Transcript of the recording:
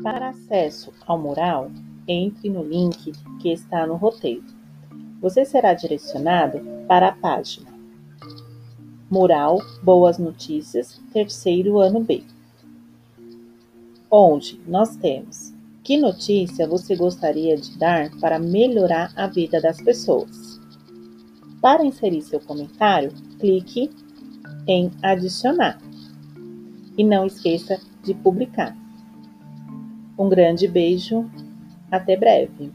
Para acesso ao mural, entre no link que está no roteiro. Você será direcionado para a página Mural Boas Notícias, terceiro ano B, onde nós temos que notícia você gostaria de dar para melhorar a vida das pessoas. Para inserir seu comentário, clique em adicionar e não esqueça de publicar. Um grande beijo, até breve!